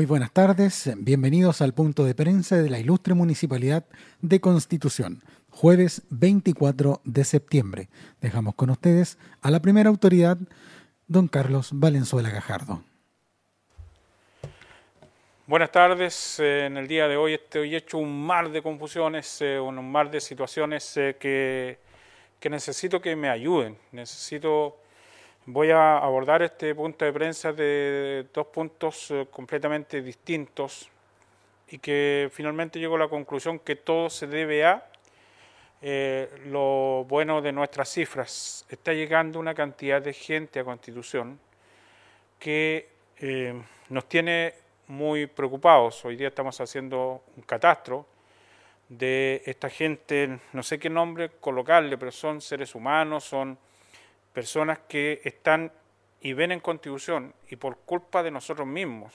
Muy buenas tardes, bienvenidos al punto de prensa de la ilustre Municipalidad de Constitución, jueves 24 de septiembre. Dejamos con ustedes a la primera autoridad, don Carlos Valenzuela Gajardo. Buenas tardes, eh, en el día de hoy estoy hecho un mar de confusiones, eh, un mar de situaciones eh, que, que necesito que me ayuden, necesito Voy a abordar este punto de prensa de dos puntos eh, completamente distintos y que finalmente llego a la conclusión que todo se debe a eh, lo bueno de nuestras cifras. Está llegando una cantidad de gente a Constitución que eh, nos tiene muy preocupados. Hoy día estamos haciendo un catastro de esta gente, no sé qué nombre colocarle, pero son seres humanos, son personas que están y ven en contribución y por culpa de nosotros mismos.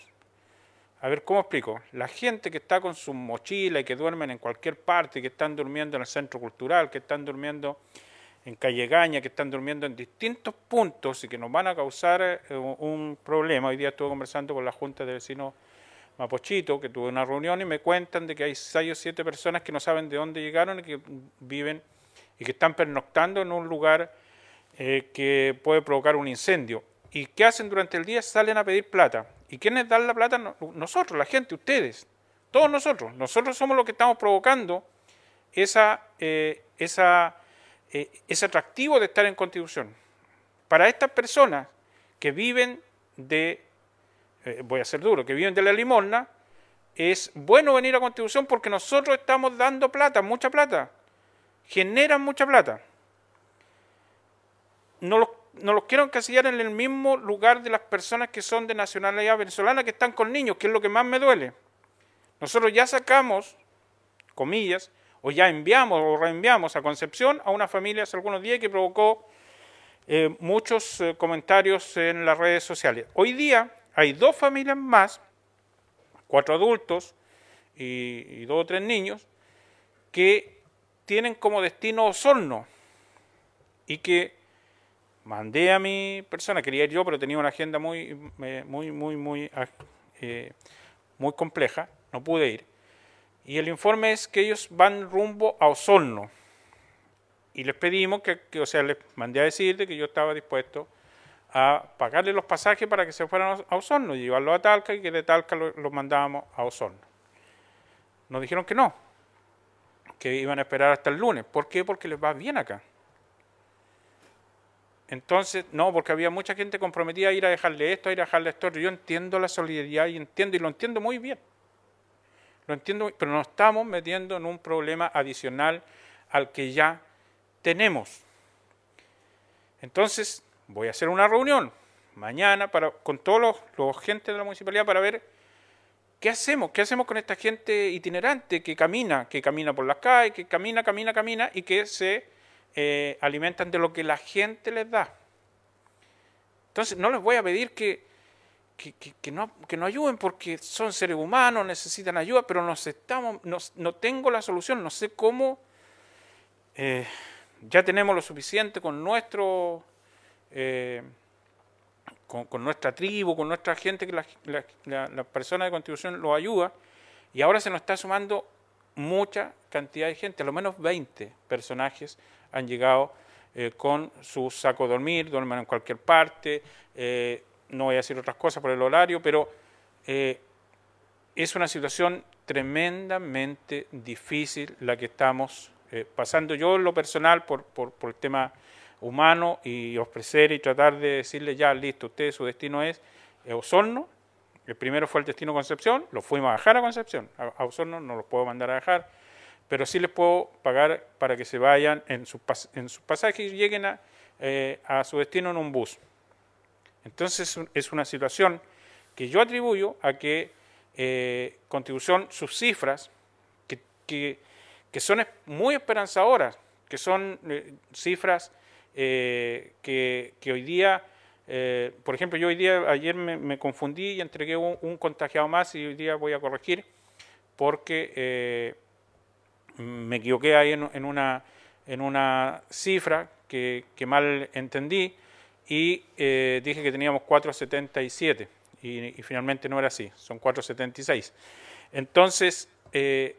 A ver, ¿cómo explico? La gente que está con su mochila y que duermen en cualquier parte, que están durmiendo en el centro cultural, que están durmiendo en Calle Gaña, que están durmiendo en distintos puntos y que nos van a causar eh, un problema. Hoy día estuve conversando con la Junta de Vecinos Mapochito, que tuve una reunión y me cuentan de que hay seis o siete personas que no saben de dónde llegaron y que viven y que están pernoctando en un lugar eh, que puede provocar un incendio. ¿Y qué hacen durante el día? Salen a pedir plata. ¿Y quiénes dan la plata? Nosotros, la gente, ustedes, todos nosotros. Nosotros somos los que estamos provocando esa, eh, eh, ese atractivo de estar en contribución. Para estas personas que viven de, voy a ser duro, que viven de la limosna, es bueno venir a contribución porque nosotros estamos dando plata, mucha plata, generan mucha plata no los, no los quiero encasillar en el mismo lugar de las personas que son de nacionalidad venezolana que están con niños, que es lo que más me duele. Nosotros ya sacamos, comillas, o ya enviamos o reenviamos a Concepción a una familia hace algunos días que provocó eh, muchos eh, comentarios en las redes sociales. Hoy día hay dos familias más, cuatro adultos y, y dos o tres niños, que tienen como destino Osorno y que mandé a mi persona, quería ir yo, pero tenía una agenda muy, muy, muy, muy, ah, eh, muy compleja, no pude ir. Y el informe es que ellos van rumbo a Osorno. Y les pedimos que, o sea, les mandé a decir que yo estaba dispuesto a pagarle los pasajes para que se fueran a Osorno, y llevarlo a Talca y que de Talca los mandábamos a Osorno. Nos dijeron que no, que iban a esperar hasta el lunes. ¿Por qué? Porque les va bien acá. Entonces, no, porque había mucha gente comprometida a ir a dejarle esto, a ir a dejarle esto. Yo entiendo la solidaridad y entiendo, y lo entiendo muy bien. Lo entiendo, pero nos estamos metiendo en un problema adicional al que ya tenemos. Entonces, voy a hacer una reunión mañana para, con todos los, los gente de la municipalidad para ver qué hacemos, qué hacemos con esta gente itinerante que camina, que camina por las calles, que camina, camina, camina y que se eh, alimentan de lo que la gente les da. Entonces, no les voy a pedir que, que, no, que no ayuden porque son seres humanos, necesitan ayuda, pero nos estamos, no tengo la solución, no sé cómo. Eh, ya tenemos lo suficiente con nuestro. Eh, con, nuestra tribu, con nuestra gente, que la, la, la persona de contribución lo ayuda, y ahora se nos está sumando mucha cantidad de gente, a lo menos 20 personajes han llegado eh, con su saco de dormir, duermen en cualquier parte, eh, no voy a decir otras cosas por el horario, pero eh, es una situación tremendamente difícil la que estamos pasando. Yo en lo personal, por, por, el tema humano, y ofrecer y tratar de decirle ya, listo, usted su destino es Osorno, el primero fue el destino Concepción, lo fuimos a dejar a Concepción, a, Osorno no los puedo mandar a dejar, pero sí les puedo pagar para que se vayan en su, en su pasaje y lleguen a, eh, a, su destino en un bus. Entonces es una situación que yo atribuyo a que eh, contribución, sus cifras, que, que, son muy esperanzadoras, que son eh, cifras que, que hoy día eh, por ejemplo, yo hoy día, ayer me, confundí y entregué un, contagiado más y hoy día voy a corregir porque eh, me equivoqué ahí en, una, en una cifra que, mal entendí y eh, dije que teníamos 4,77 y, finalmente no era así, son 4,76. Entonces, eh,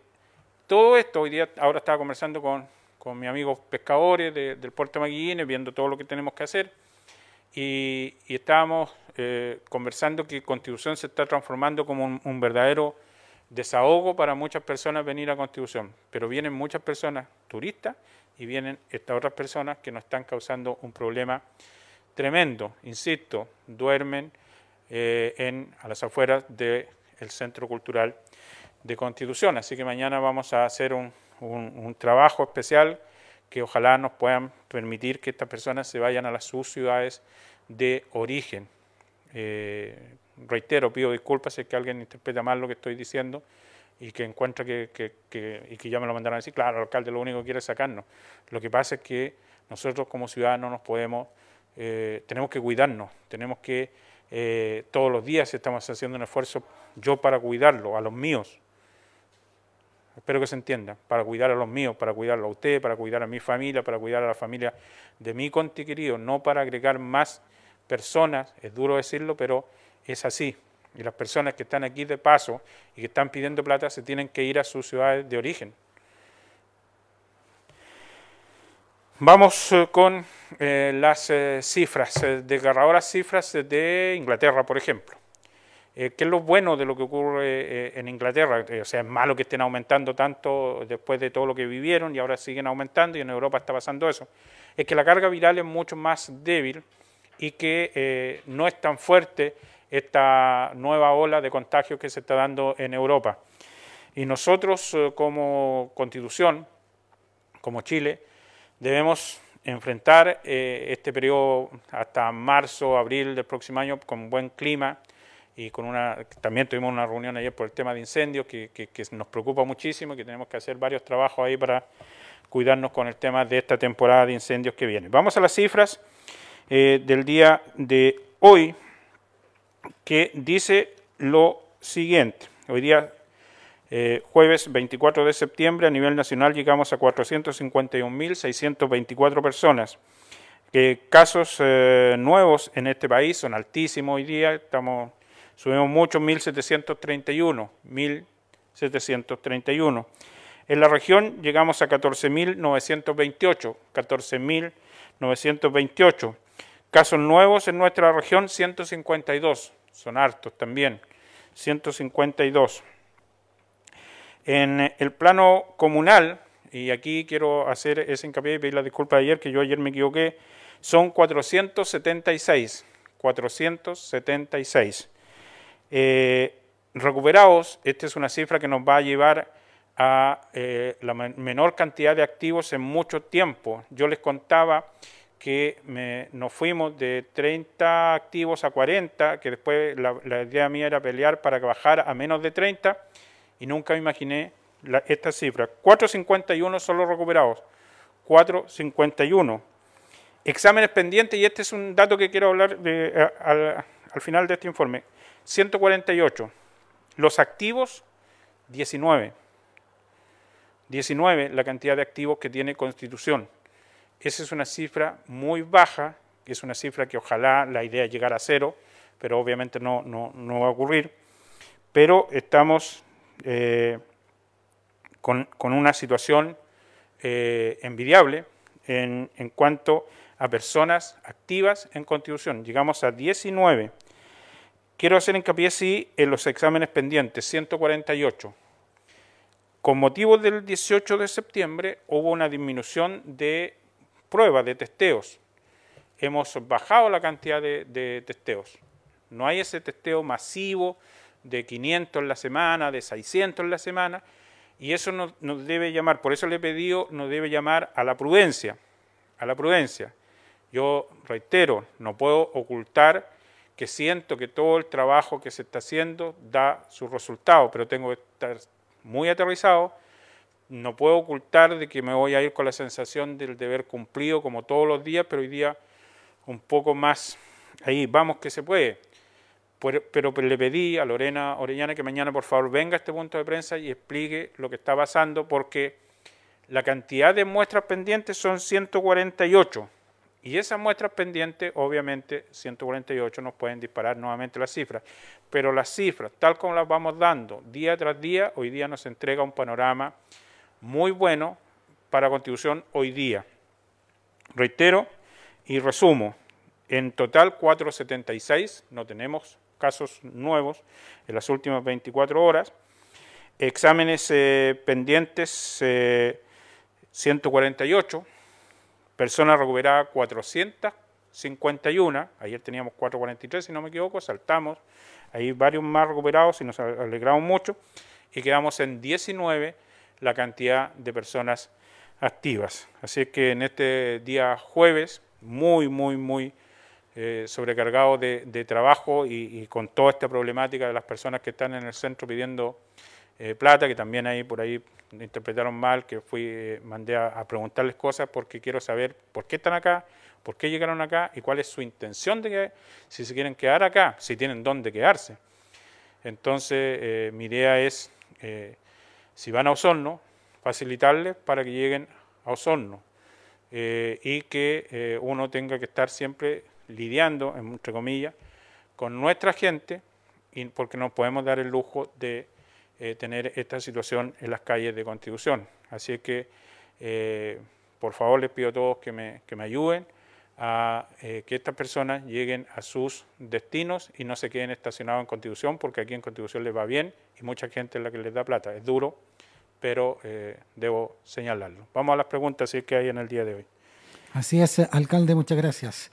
todo esto, hoy día, ahora estaba conversando con, con mis amigos pescadores del puerto de viendo todo lo que tenemos que hacer, y, estábamos eh, conversando que Constitución se está transformando como un, verdadero desahogo para muchas personas venir a Constitución, pero vienen muchas personas turistas y vienen estas otras personas que nos están causando un problema tremendo, insisto, duermen eh, en, a las afueras del Centro Cultural de Constitución, así que mañana vamos a hacer un, un, trabajo especial que ojalá nos puedan permitir que estas personas se vayan a las sus ciudades de origen. Eh, reitero, pido disculpas si es que alguien interpreta mal lo que estoy diciendo y que encuentra que, y que ya me lo mandaron a decir, claro, el alcalde lo único que quiere es sacarnos. Lo que pasa es que nosotros como ciudadanos nos podemos, eh, tenemos que cuidarnos, tenemos que eh, todos los días estamos haciendo un esfuerzo yo para cuidarlo, a los míos, Espero que se entienda, para cuidar a los míos, para cuidarlo a usted, para cuidar a mi familia, para cuidar a la familia de mi conti querido, no para agregar más personas, es duro decirlo, pero es así. Y las personas que están aquí de paso y que están pidiendo plata se tienen que ir a sus ciudades de origen. Vamos eh, con eh, las eh, cifras, desgarradoras cifras de Inglaterra, por ejemplo. Eh, ¿Qué es lo bueno de lo que ocurre eh, en Inglaterra? Eh, o sea, es malo que estén aumentando tanto después de todo lo que vivieron y ahora siguen aumentando y en Europa está pasando eso. Es que la carga viral es mucho más débil y que no es tan fuerte esta nueva ola de contagios que se está dando en Europa. Y nosotros como constitución, como Chile, debemos enfrentar este periodo hasta marzo, abril del próximo año con buen clima, y con una, también tuvimos una reunión ayer por el tema de incendios que, nos preocupa muchísimo y que tenemos que hacer varios trabajos ahí para cuidarnos con el tema de esta temporada de incendios que viene. Vamos a las cifras eh, del día de hoy que dice lo siguiente. Hoy día, eh, jueves 24 de septiembre, a nivel nacional llegamos a 451.624 personas. Eh, casos nuevos en este país son altísimos hoy día, estamos Subimos mucho, 1731, 1731. En la región llegamos a 14.928, 14.928. Casos nuevos en nuestra región, 152, son hartos también, 152. En el plano comunal, y aquí quiero hacer ese hincapié y pedir la disculpa de ayer, que yo ayer me equivoqué, son 476, 476. Eh, recuperados, esta es una cifra que nos va a llevar a eh, la menor cantidad de activos en mucho tiempo. Yo les contaba que nos fuimos de 30 activos a 40, que después la, idea mía era pelear para que bajara a menos de 30 y nunca me imaginé esta cifra. 451 son los recuperados, 451. Exámenes pendientes, y este es un dato que quiero hablar de, al final de este informe. 148. Los activos, 19. 19 la cantidad de activos que tiene Constitución. Esa es una cifra muy baja, es una cifra que ojalá la idea es llegar a cero, pero obviamente no, no, va a ocurrir. Pero estamos eh, con, una situación eh, envidiable en, en cuanto a personas activas en Constitución. Llegamos a 19. Quiero hacer hincapié, sí, en los exámenes pendientes, 148. Con motivo del 18 de septiembre hubo una disminución de pruebas, de testeos. Hemos bajado la cantidad de, testeos. No hay ese testeo masivo de 500 en la semana, de 600 en la semana, y eso nos, nos, debe llamar, por eso le he pedido, nos debe llamar a la prudencia, a la prudencia. Yo reitero, no puedo ocultar que siento que todo el trabajo que se está haciendo da su resultado, pero tengo que estar muy aterrizado. No puedo ocultar de que me voy a ir con la sensación del deber cumplido como todos los días, pero hoy día un poco más ahí, vamos que se puede. Pero, le pedí a Lorena Orellana que mañana por favor venga a este punto de prensa y explique lo que está pasando, porque la cantidad de muestras pendientes son 148 Y esas muestras pendientes, obviamente, 148 nos pueden disparar nuevamente las cifras. Pero las cifras, tal como las vamos dando día tras día, hoy día nos entrega un panorama muy bueno para Constitución hoy día. Reitero y resumo, en total 476, no tenemos casos nuevos en las últimas 24 horas. Exámenes eh, pendientes 148, eh, personas recuperadas 451, ayer teníamos 443 si no me equivoco, saltamos, hay varios más recuperados y nos alegramos mucho y quedamos en 19 la cantidad de personas activas. Así que en este día jueves, muy, muy, muy eh, sobrecargado de, trabajo y, con toda esta problemática de las personas que están en el centro pidiendo eh, plata, que también ahí por ahí interpretaron mal, que fui, eh, mandé a, preguntarles cosas porque quiero saber por qué están acá, por qué llegaron acá y cuál es su intención de que, si se quieren quedar acá, si tienen dónde quedarse. Entonces, mi idea es, si van a Osorno, facilitarles para que lleguen a Osorno y que uno tenga que estar siempre lidiando, entre comillas, con nuestra gente, y porque no podemos dar el lujo de eh, tener esta situación en las calles de Constitución. Así que, eh, por favor, les pido a todos que me, que me ayuden a eh, que estas personas lleguen a sus destinos y no se queden estacionados en Constitución, porque aquí en Constitución les va bien y mucha gente es la que les da plata. Es duro, pero debo señalarlo. Vamos a las preguntas si es que hay en el día de hoy. Así es, alcalde, muchas gracias.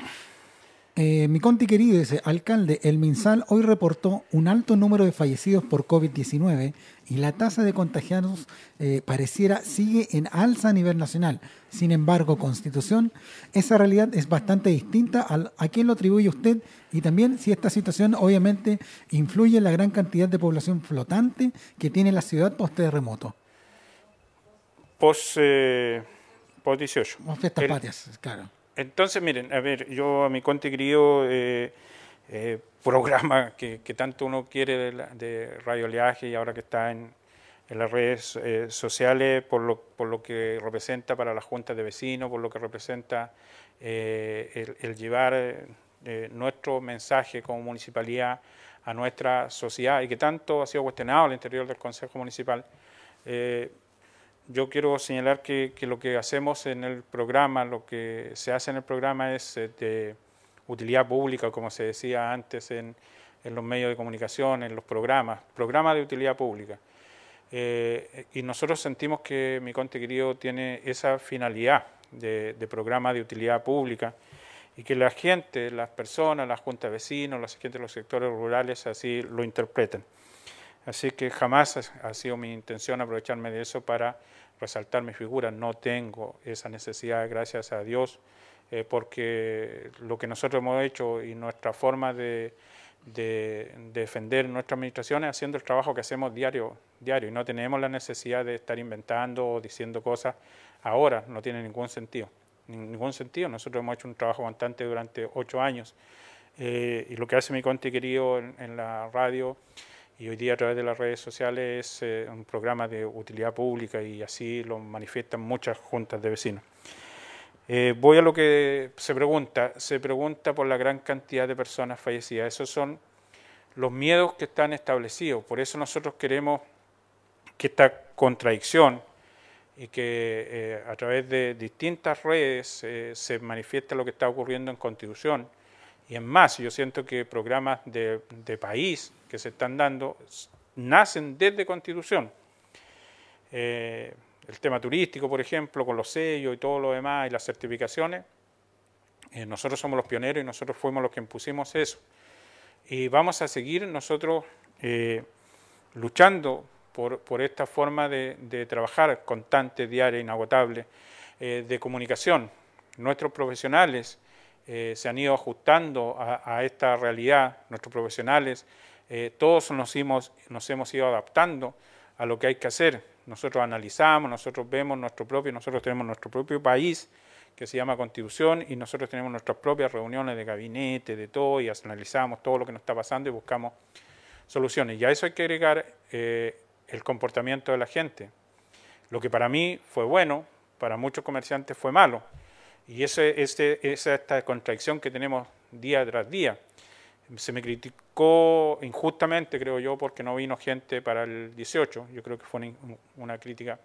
Eh, mi conti querido dice, alcalde, el MinSal hoy reportó un alto número de fallecidos por COVID-19 y la tasa de contagiados eh, pareciera sigue en alza a nivel nacional. Sin embargo, Constitución, esa realidad es bastante distinta a, a quién lo atribuye usted y también si esta situación obviamente influye en la gran cantidad de población flotante que tiene la ciudad post-terremoto. Post, eh, post 18. fiestas patrias, claro. Entonces, miren, a ver, yo a mi conte querido eh, eh, programa que, tanto uno quiere de, Radio Oleaje y ahora que está en, las redes eh, sociales, por lo, por lo que representa para las juntas de vecinos, por lo que representa el, llevar nuestro mensaje como municipalidad a nuestra sociedad y que tanto ha sido cuestionado al interior del Consejo Municipal yo quiero señalar que, lo que hacemos en el programa, lo que se hace en el programa es eh, de utilidad pública, como se decía antes en, los medios de comunicación, en los programas, programas de utilidad pública. Eh, y nosotros sentimos que mi Conte Querido tiene esa finalidad de, programa de utilidad pública y que la gente, las personas, las juntas de vecinos, la gente de los sectores rurales así lo interpreten. Así que jamás ha sido mi intención aprovecharme de eso para resaltar mi figura. No tengo esa necesidad, gracias a Dios, eh, porque lo que nosotros hemos hecho y nuestra forma de, defender nuestra administración es haciendo el trabajo que hacemos diario, diario y no tenemos la necesidad de estar inventando o diciendo cosas ahora, no tiene ningún sentido. Ningún sentido. Nosotros hemos hecho un trabajo constante durante ocho años eh, y lo que hace mi conte querido en la radio y hoy día a través de las redes sociales es eh, un programa de utilidad pública y así lo manifiestan muchas juntas de vecinos. Eh, voy a lo que se pregunta. Se pregunta por la gran cantidad de personas fallecidas. Esos son los miedos que están establecidos. Por eso nosotros queremos que esta contradicción y que eh, a través de distintas redes se manifieste lo que está ocurriendo en Constitución. Y en más, yo siento que programas de, de país que se están dando nacen desde Constitución. Eh, el tema turístico, por ejemplo, con los sellos y todo lo demás y las certificaciones, eh, nosotros somos los pioneros y nosotros fuimos los que impusimos eso. Y vamos a seguir nosotros eh, luchando por, esta forma de, trabajar constante, diaria, inagotable, de comunicación. Nuestros profesionales se han ido ajustando a, a esta realidad, nuestros profesionales eh, todos nos hemos, nos hemos ido adaptando a lo que hay que hacer. Nosotros analizamos, nosotros vemos nuestro propio, nosotros tenemos nuestro propio país que se llama Constitución y nosotros tenemos nuestras propias reuniones de gabinete, de todo, y analizamos todo lo que nos está pasando y buscamos soluciones. Y a eso hay que agregar eh, el comportamiento de la gente. Lo que para mí fue bueno, para muchos comerciantes fue malo. Y ese, ese, esa esta contradicción que tenemos día tras día. Se me criticó injustamente, creo yo, porque no vino gente para el 18. Yo creo que fue una, crítica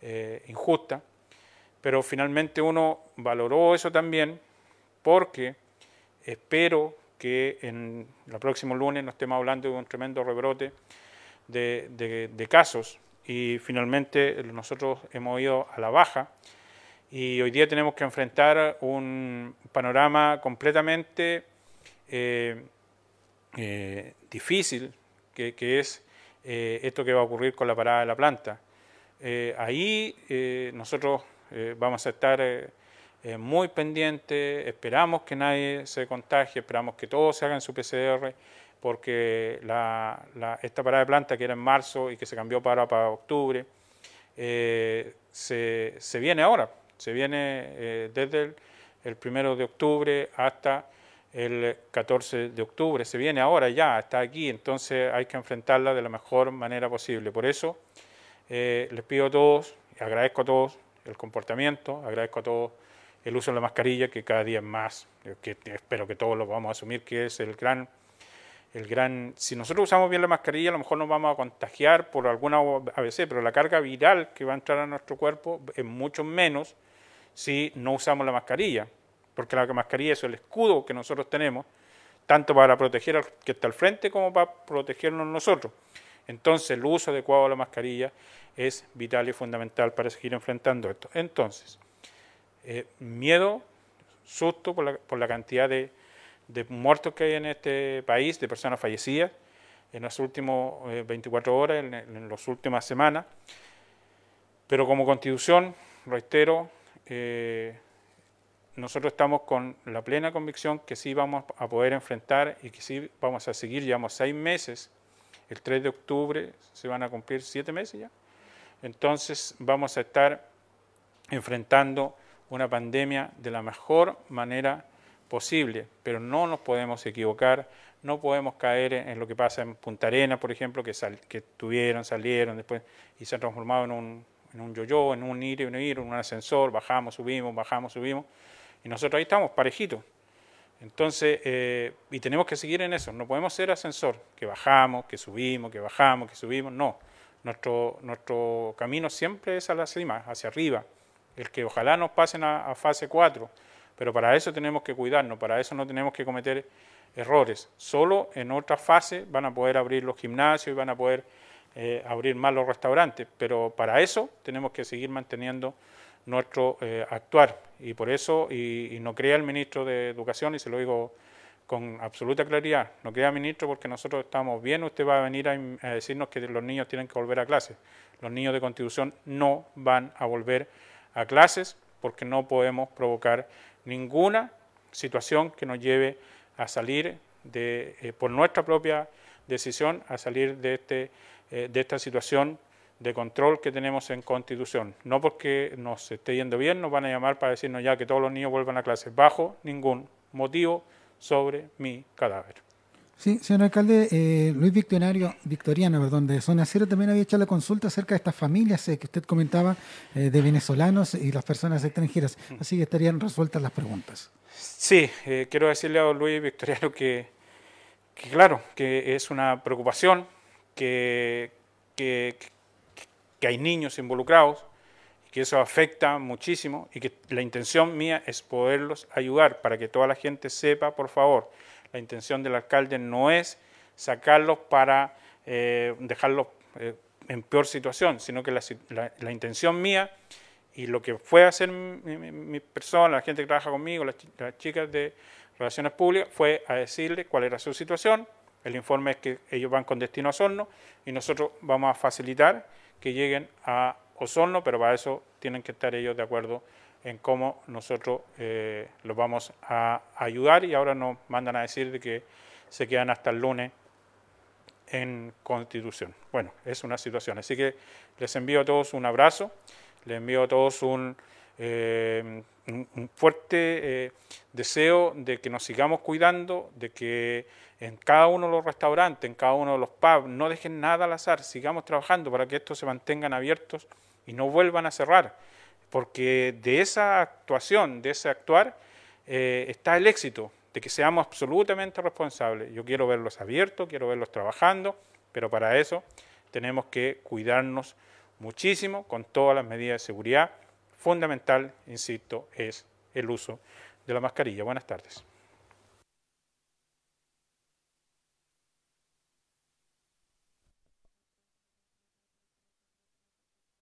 eh, injusta. Pero finalmente uno valoró eso también porque espero que en el próximo lunes no estemos hablando de un tremendo rebrote de, de casos y finalmente nosotros hemos ido a la baja y hoy día tenemos que enfrentar un panorama completamente eh, eh, difícil, que, es eh, esto que va a ocurrir con la parada de la planta. ahí nosotros vamos a estar muy pendientes, esperamos que nadie se contagie, esperamos que todos se hagan su PCR, porque esta parada de planta que era en marzo y que se cambió para, para octubre, se, se viene ahora se viene eh, desde el, primero de octubre hasta el 14 de octubre, se viene ahora ya, está aquí, entonces hay que enfrentarla de la mejor manera posible. Por eso eh, les pido a todos, agradezco a todos el comportamiento, agradezco a todos el uso de la mascarilla, que cada día es más, que espero que todos lo vamos a asumir, que es el gran, el gran, si nosotros usamos bien la mascarilla, a lo mejor nos vamos a contagiar por alguna ABC, pero la carga viral que va a entrar a nuestro cuerpo es mucho menos si no usamos la mascarilla, porque la mascarilla es el escudo que nosotros tenemos, tanto para proteger al que está al frente como para protegernos nosotros. Entonces, el uso adecuado de la mascarilla es vital y fundamental para seguir enfrentando esto. Entonces, eh, miedo, susto por la, por la cantidad de, muertos que hay en este país, de personas fallecidas en las últimas 24 eh, horas, en, en las últimas semanas. Pero como constitución, reitero, eh, nosotros estamos con la plena convicción que sí vamos a poder enfrentar y que sí vamos a seguir, llevamos seis meses, el 3 de octubre se van a cumplir siete meses ya, entonces vamos a estar enfrentando una pandemia de la mejor manera posible, pero no nos podemos equivocar, no podemos caer en lo que pasa en Punta Arenas, por ejemplo, que, que tuvieron, salieron después y se han transformado en un en un yo-yo, en un ir y un ir, en un ascensor, bajamos, subimos, bajamos, subimos, y nosotros ahí estamos, parejitos. Entonces, eh, y tenemos que seguir en eso, no podemos ser ascensor, que bajamos, que subimos, que bajamos, que subimos, no. Nuestro, nuestro camino siempre es a la cima, hacia arriba, el que ojalá nos pasen a, a fase 4, pero para eso tenemos que cuidarnos, para eso no tenemos que cometer errores. Solo en otra fase van a poder abrir los gimnasios y van a poder eh, abrir más los restaurantes, pero para eso tenemos que seguir manteniendo nuestro eh, actuar y por eso, y, no crea el ministro de Educación, y se lo digo con absoluta claridad, no crea ministro porque nosotros estamos bien, usted va a venir a, decirnos que los niños tienen que volver a clases. Los niños de constitución no van a volver a clases porque no podemos provocar ninguna situación que nos lleve a salir de, eh, por nuestra propia decisión, a salir de este eh, de esta situación de control que tenemos en Constitución. No porque nos esté yendo bien, nos van a llamar para decirnos ya que todos los niños vuelvan a clases, bajo ningún motivo sobre mi cadáver. Sí, señor alcalde, eh, Luis Victoriano, Victoriano perdón, de Zona Cero también había hecho la consulta acerca de estas familias eh, que usted comentaba de venezolanos y las personas extranjeras, así que estarían resueltas las preguntas. Sí, quiero decirle a Luis Victoriano que, que claro, que es una preocupación que, que, hay niños involucrados, que eso afecta muchísimo y que la intención mía es poderlos ayudar para que toda la gente sepa, por favor, la intención del alcalde no es sacarlos para eh, dejarlos eh, en peor situación, sino que la, intención mía y lo que fue hacer mi, persona, la gente que trabaja conmigo, las, las chicas de relaciones públicas, fue a decirle cuál era su situación, el informe es que ellos van con destino a Osorno y nosotros vamos a facilitar que lleguen a Osorno, pero para eso tienen que estar ellos de acuerdo en cómo nosotros eh, los vamos a ayudar y ahora nos mandan a decir de que se quedan hasta el lunes en Constitución. Bueno, es una situación. Así que les envío a todos un abrazo, les envío a todos un, eh, un fuerte eh, deseo de que nos sigamos cuidando, de que en cada uno de los restaurantes, en cada uno de los pubs, no dejen nada al azar, sigamos trabajando para que estos se mantengan abiertos y no vuelvan a cerrar. porque de esa actuación, de ese actuar, eh, está el éxito, de que seamos absolutamente responsables. Yo quiero verlos abiertos, quiero verlos trabajando, pero para eso tenemos que cuidarnos muchísimo con todas las medidas de seguridad. Fundamental, insisto, es el uso de la mascarilla. Buenas tardes.